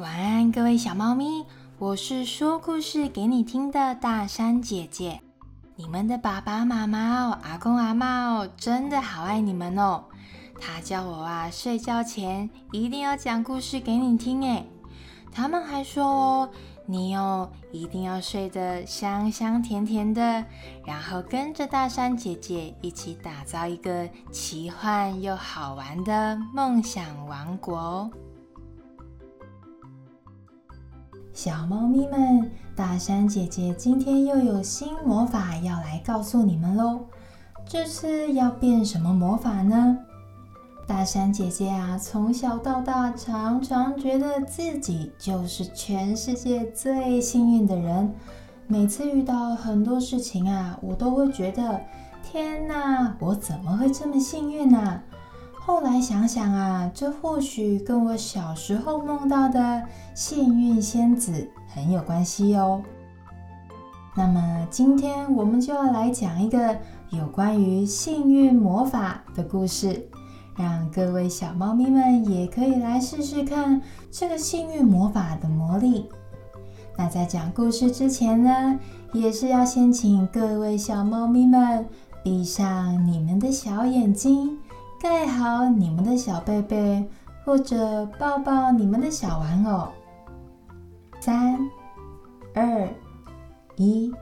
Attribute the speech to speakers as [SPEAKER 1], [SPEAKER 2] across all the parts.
[SPEAKER 1] 晚安，各位小猫咪，我是说故事给你听的大山姐姐。你们的爸爸妈妈哦，阿公阿妈哦，真的好爱你们哦。他叫我啊，睡觉前一定要讲故事给你听诶。他们还说哦，你哦一定要睡得香香甜甜的，然后跟着大山姐姐一起打造一个奇幻又好玩的梦想王国哦。小猫咪们，大山姐姐今天又有新魔法要来告诉你们喽！这次要变什么魔法呢？大山姐姐啊，从小到大常常觉得自己就是全世界最幸运的人。每次遇到很多事情啊，我都会觉得：天哪，我怎么会这么幸运呢？后来想想啊，这或许跟我小时候梦到的幸运仙子很有关系哦。那么今天我们就要来讲一个有关于幸运魔法的故事，让各位小猫咪们也可以来试试看这个幸运魔法的魔力。那在讲故事之前呢，也是要先请各位小猫咪们闭上你们的小眼睛。盖好你们的小被被，或者抱抱你们的小玩偶。三、二、一，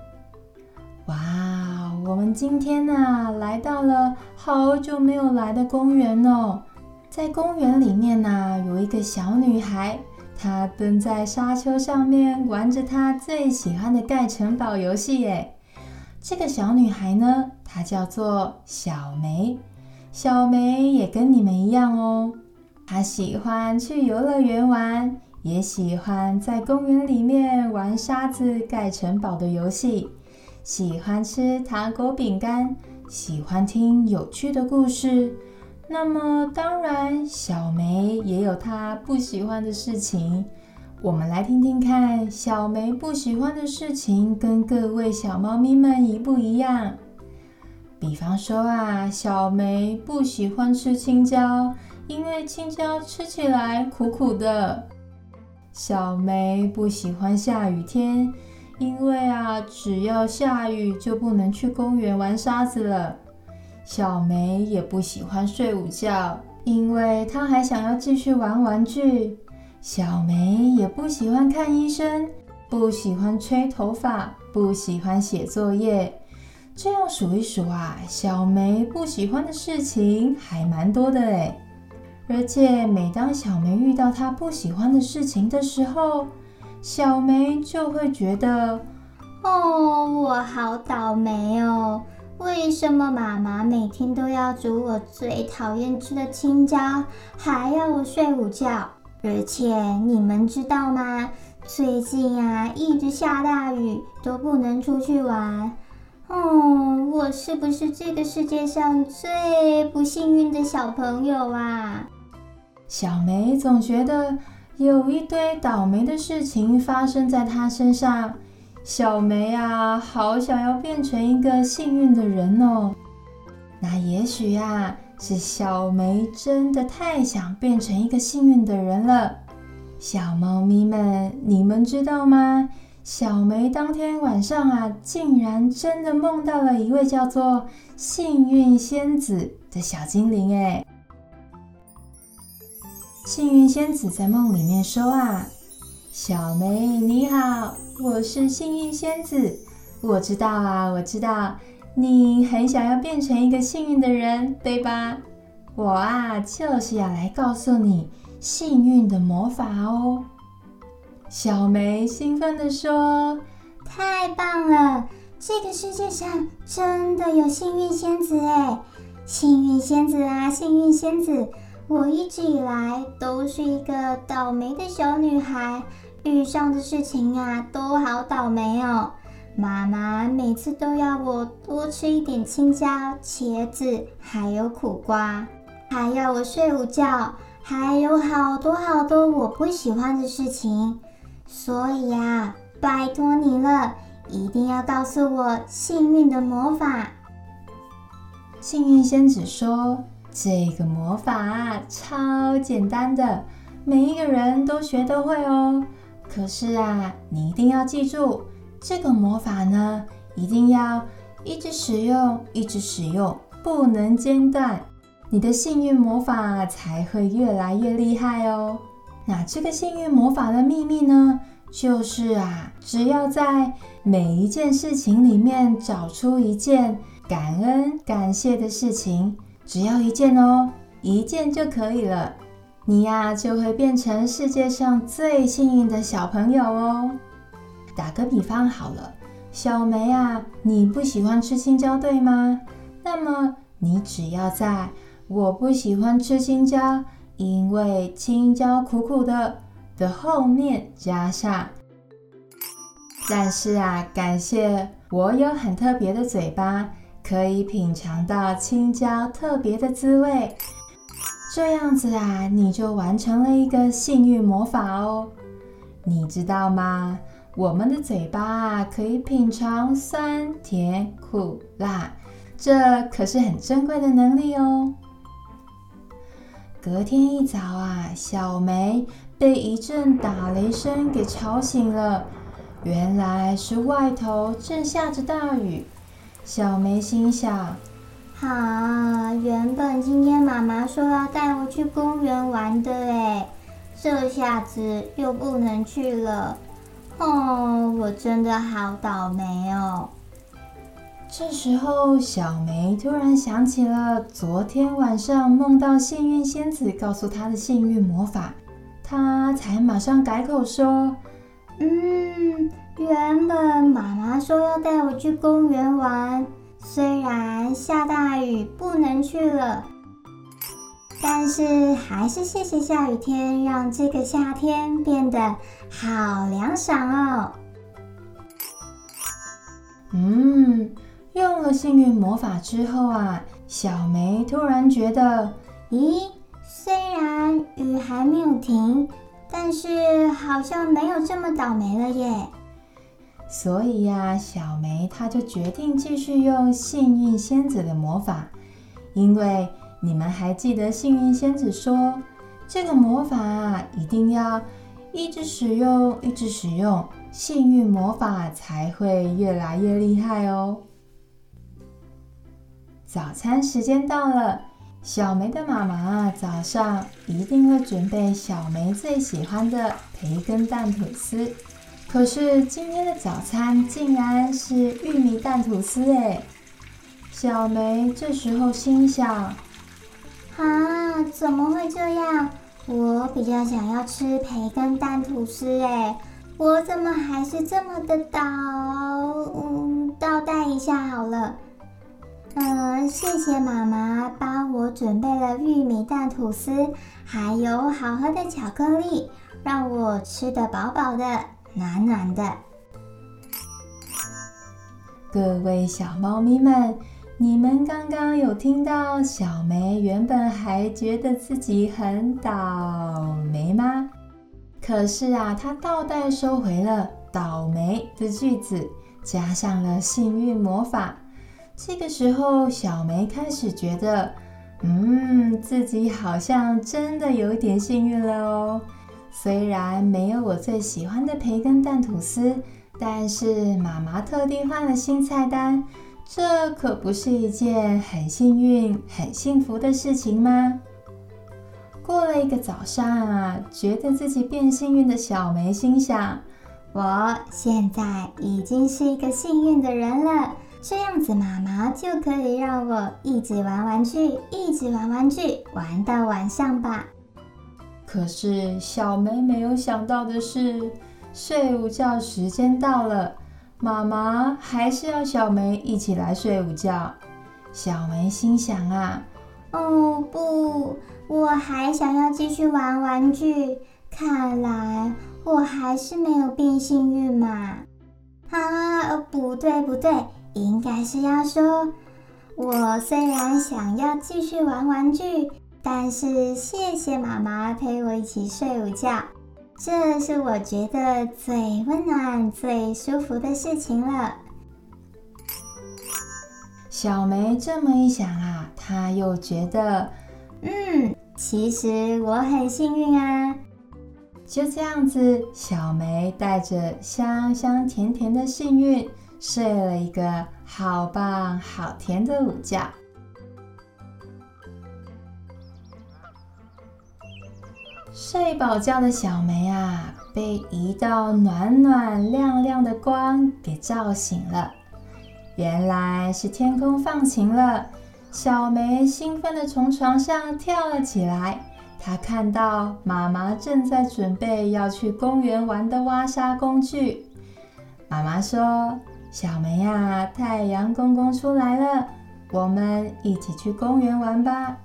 [SPEAKER 1] 哇！我们今天呢，来到了好久没有来的公园哦。在公园里面呢，有一个小女孩，她蹲在沙丘上面，玩着她最喜欢的盖城堡游戏。哎。这个小女孩呢，她叫做小梅。小梅也跟你们一样哦，她喜欢去游乐园玩，也喜欢在公园里面玩沙子盖城堡的游戏，喜欢吃糖果饼干，喜欢听有趣的故事。那么，当然，小梅也有她不喜欢的事情。我们来听听看，小梅不喜欢的事情跟各位小猫咪们一不一样？比方说啊，小梅不喜欢吃青椒，因为青椒吃起来苦苦的。小梅不喜欢下雨天，因为啊，只要下雨就不能去公园玩沙子了。小梅也不喜欢睡午觉，因为她还想要继续玩玩具。小梅也不喜欢看医生，不喜欢吹头发，不喜欢写作业。这样数一数啊，小梅不喜欢的事情还蛮多的诶。而且每当小梅遇到她不喜欢的事情的时候，小梅就会觉得：“
[SPEAKER 2] 哦，我好倒霉哦！为什么妈妈每天都要煮我最讨厌吃的青椒，还要我睡午觉？而且你们知道吗？最近啊，一直下大雨，都不能出去玩。”哦，我是不是这个世界上最不幸运的小朋友啊？
[SPEAKER 1] 小梅总觉得有一堆倒霉的事情发生在她身上。小梅啊，好想要变成一个幸运的人哦。那也许呀，是小梅真的太想变成一个幸运的人了。小猫咪们，你们知道吗？小梅当天晚上啊，竟然真的梦到了一位叫做幸运仙子的小精灵。哎，幸运仙子在梦里面说啊：“小梅你好，我是幸运仙子。我知道啊，我知道你很想要变成一个幸运的人，对吧？我啊，就是要来告诉你幸运的魔法哦。”小梅兴奋地说：“
[SPEAKER 2] 太棒了！这个世界上真的有幸运仙子哎！幸运仙子啊，幸运仙子！我一直以来都是一个倒霉的小女孩，遇上的事情啊都好倒霉哦。妈妈每次都要我多吃一点青椒、茄子，还有苦瓜，还要我睡午觉，还有好多好多我不喜欢的事情。”所以呀，拜托你了，一定要告诉我幸运的魔法。
[SPEAKER 1] 幸运仙子说：“这个魔法超简单的，每一个人都学得会哦。可是啊，你一定要记住，这个魔法呢，一定要一直使用，一直使用，不能间断，你的幸运魔法才会越来越厉害哦。那这个幸运魔法的秘密呢，就是啊，只要在每一件事情里面找出一件感恩、感谢的事情，只要一件哦，一件就可以了。你呀，就会变成世界上最幸运的小朋友哦。打个比方好了，小梅啊，你不喜欢吃青椒，对吗？那么你只要在我不喜欢吃青椒，因为青椒苦苦的的后面加上，但是啊，感谢我有很特别的嘴巴，可以品尝到青椒特别的滋味。这样子啊，你就完成了一个幸运魔法哦。你知道吗？我们的嘴巴啊，可以品尝酸、甜、苦、辣，这可是很珍贵的能力哦。隔天一早啊，小梅被一阵打雷声给吵醒了。原来是外头正下着大雨。小梅心想。
[SPEAKER 2] 好，原本今天妈妈说要带我去公园玩的，哎，这下子又不能去了，哦，我真的好倒霉哦。
[SPEAKER 1] 这时候，小梅突然想起了昨天晚上梦到幸运仙子告诉她的幸运魔法，她才马上改口说：“
[SPEAKER 2] 嗯，原本妈妈说要带我去公园玩。”虽然下大雨不能去了，但是还是谢谢下雨天，让这个夏天变得好凉爽哦。
[SPEAKER 1] 嗯，用了幸运魔法之后啊，小梅突然觉得，
[SPEAKER 2] 咦，虽然雨还没有停，但是好像没有这么倒霉了耶。
[SPEAKER 1] 所以呀，小梅她就决定继续用幸运仙子的魔法，因为你们还记得幸运仙子说，这个魔法一定要一直使用，一直使用，幸运魔法才会越来越厉害哦。早餐时间到了，小梅的妈妈早上一定会准备小梅最喜欢的培根蛋吐司。可是今天的早餐竟然是玉米蛋吐司哎！小梅这时候心想：
[SPEAKER 2] 啊，怎么会这样？我比较想要吃培根蛋吐司哎，我怎么还是这么的倒？嗯，倒带一下好了。嗯，谢谢妈妈帮我准备了玉米蛋吐司，还有好喝的巧克力，让我吃得饱饱的。暖暖的，
[SPEAKER 1] 各位小猫咪们，你们刚刚有听到小梅原本还觉得自己很倒霉吗？可是啊，她倒带收回了倒霉的句子，加上了幸运魔法。这个时候，小梅开始觉得，嗯，自己好像真的有一点幸运了哦。虽然没有我最喜欢的培根蛋吐司，但是妈妈特地换了新菜单，这可不是一件很幸运、很幸福的事情吗？过了一个早上啊，觉得自己变幸运的小梅心想：
[SPEAKER 2] 我现在已经是一个幸运的人了，这样子妈妈就可以让我一直玩玩具，一直玩玩具，玩到晚上吧。
[SPEAKER 1] 可是小梅没有想到的是，睡午觉时间到了，妈妈还是要小梅一起来睡午觉。小梅心想啊，
[SPEAKER 2] 哦不，我还想要继续玩玩具。看来我还是没有变幸运嘛。啊，不对不对，应该是要说，我虽然想要继续玩玩具。但是谢谢妈妈陪我一起睡午觉，这是我觉得最温暖、最舒服的事情了。
[SPEAKER 1] 小梅这么一想啊，她又觉得，
[SPEAKER 2] 嗯，其实我很幸运啊，
[SPEAKER 1] 就这样子，小梅带着香香甜甜的幸运，睡了一个好棒好甜的午觉。睡饱觉的小梅啊，被一道暖暖亮亮的光给照醒了。原来是天空放晴了，小梅兴奋地从床上跳了起来。她看到妈妈正在准备要去公园玩的挖沙工具。妈妈说：“小梅呀，太阳公公出来了，我们一起去公园玩吧。”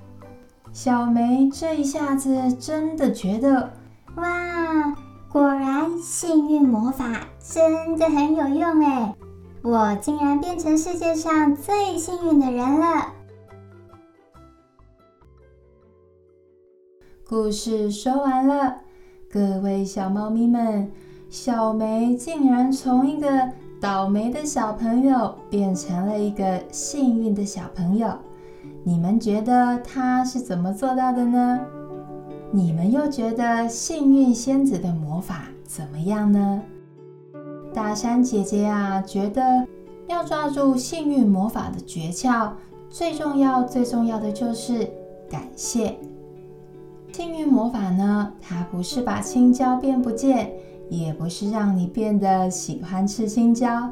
[SPEAKER 1] 小梅这一下子真的觉得，
[SPEAKER 2] 哇，果然幸运魔法真的很有用哎！我竟然变成世界上最幸运的人了。
[SPEAKER 1] 故事说完了，各位小猫咪们，小梅竟然从一个倒霉的小朋友变成了一个幸运的小朋友。你们觉得他是怎么做到的呢？你们又觉得幸运仙子的魔法怎么样呢？大山姐姐啊，觉得要抓住幸运魔法的诀窍，最重要、最重要的就是感谢。幸运魔法呢，它不是把青椒变不见，也不是让你变得喜欢吃青椒，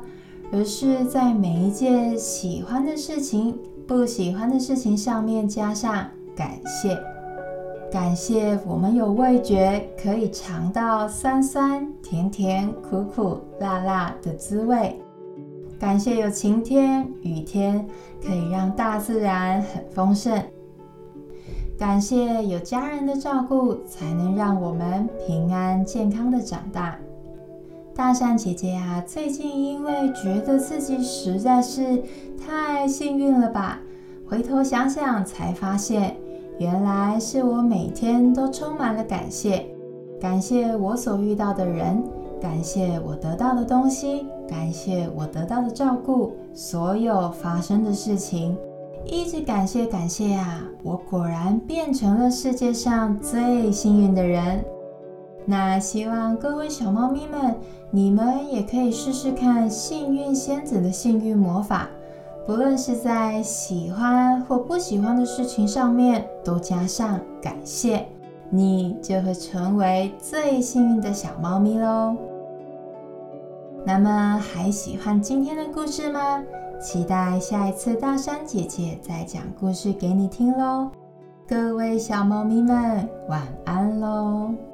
[SPEAKER 1] 而是在每一件喜欢的事情。不喜欢的事情上面加上感谢，感谢我们有味觉，可以尝到酸酸、甜甜、苦苦、辣辣的滋味；感谢有晴天、雨天，可以让大自然很丰盛；感谢有家人的照顾，才能让我们平安健康的长大。大善姐姐呀，最近因为觉得自己实在是太幸运了吧，回头想想才发现，原来是我每天都充满了感谢，感谢我所遇到的人，感谢我得到的东西，感谢我得到的照顾，所有发生的事情，一直感谢感谢呀，我果然变成了世界上最幸运的人。那希望各位小猫咪们，你们也可以试试看幸运仙子的幸运魔法。不论是在喜欢或不喜欢的事情上面，都加上感谢，你就会成为最幸运的小猫咪喽。那么还喜欢今天的故事吗？期待下一次大山姐姐再讲故事给你听喽。各位小猫咪们，晚安喽。